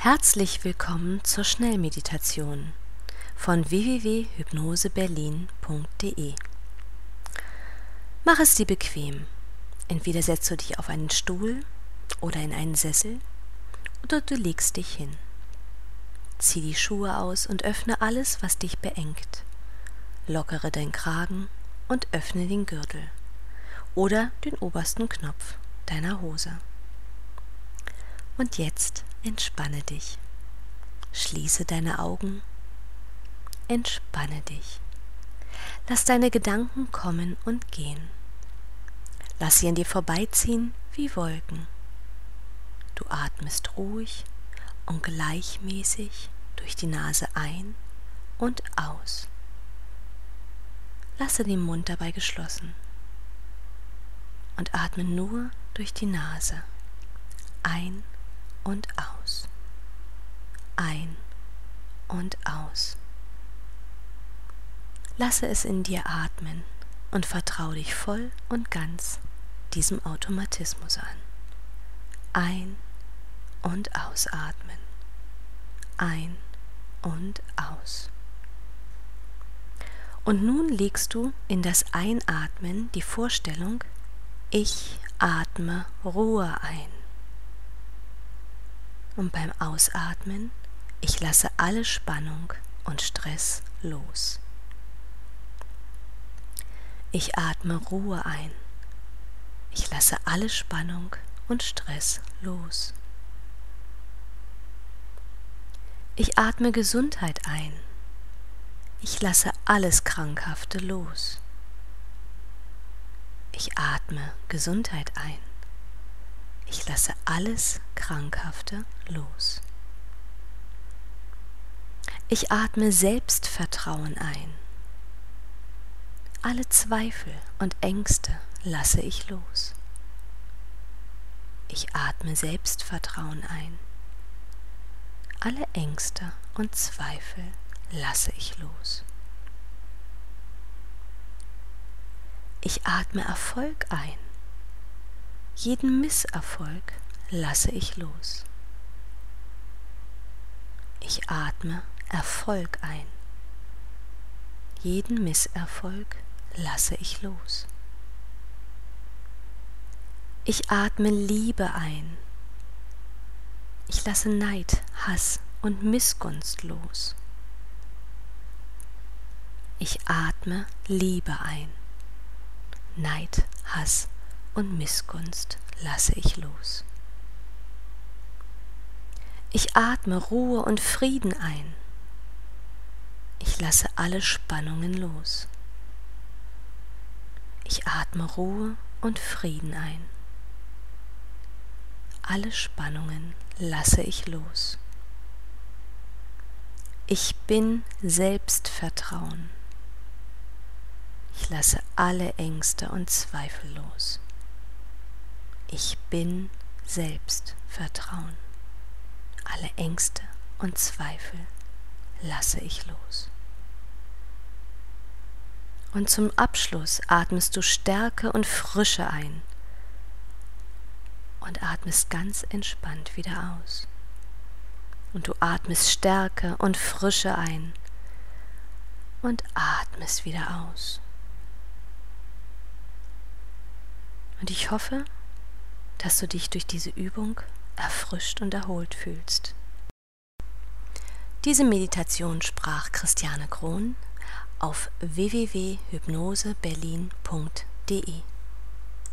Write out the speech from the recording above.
Herzlich willkommen zur Schnellmeditation von www.hypnoseberlin.de. Mach es dir bequem. Entweder setzt du dich auf einen Stuhl oder in einen Sessel oder du legst dich hin. Zieh die Schuhe aus und öffne alles, was dich beengt. Lockere dein Kragen und öffne den Gürtel oder den obersten Knopf deiner Hose. Und jetzt entspanne dich. Schließe deine Augen. Entspanne dich. Lass deine Gedanken kommen und gehen. Lass sie an dir vorbeiziehen wie Wolken. Du atmest ruhig und gleichmäßig durch die Nase ein und aus. Lasse den Mund dabei geschlossen und atme nur durch die Nase ein und aus. Ein und aus. Lasse es in dir atmen und vertraue dich voll und ganz diesem Automatismus an. Ein und ausatmen. Ein und aus. Und nun legst du in das Einatmen die Vorstellung, ich atme Ruhe ein. Und beim Ausatmen, ich lasse alle Spannung und Stress los. Ich atme Ruhe ein. Ich lasse alle Spannung und Stress los. Ich atme Gesundheit ein. Ich lasse alles Krankhafte los. Ich atme Gesundheit ein. Lasse alles Krankhafte los. Ich atme Selbstvertrauen ein. Alle Zweifel und Ängste lasse ich los. Ich atme Selbstvertrauen ein. Alle Ängste und Zweifel lasse ich los. Ich atme Erfolg ein. Jeden Misserfolg lasse ich los. Ich atme Erfolg ein. Jeden Misserfolg lasse ich los. Ich atme Liebe ein. Ich lasse Neid, Hass und Missgunst los. Ich atme Liebe ein. Neid, Hass und Missgunst lasse ich los. Ich atme Ruhe und Frieden ein. Ich lasse alle Spannungen los. Ich atme Ruhe und Frieden ein. Alle Spannungen lasse ich los. Ich bin Selbstvertrauen. Ich lasse alle Ängste und Zweifel los. Ich bin Selbstvertrauen. Alle Ängste und Zweifel lasse ich los. Und zum Abschluss atmest du Stärke und Frische ein und atmest ganz entspannt wieder aus. Und du atmest Stärke und Frische ein und atmest wieder aus. Und ich hoffe, dass du dich durch diese Übung erfrischt und erholt fühlst. Diese Meditation sprach Christiane Krohn auf www.hypnoseberlin.de.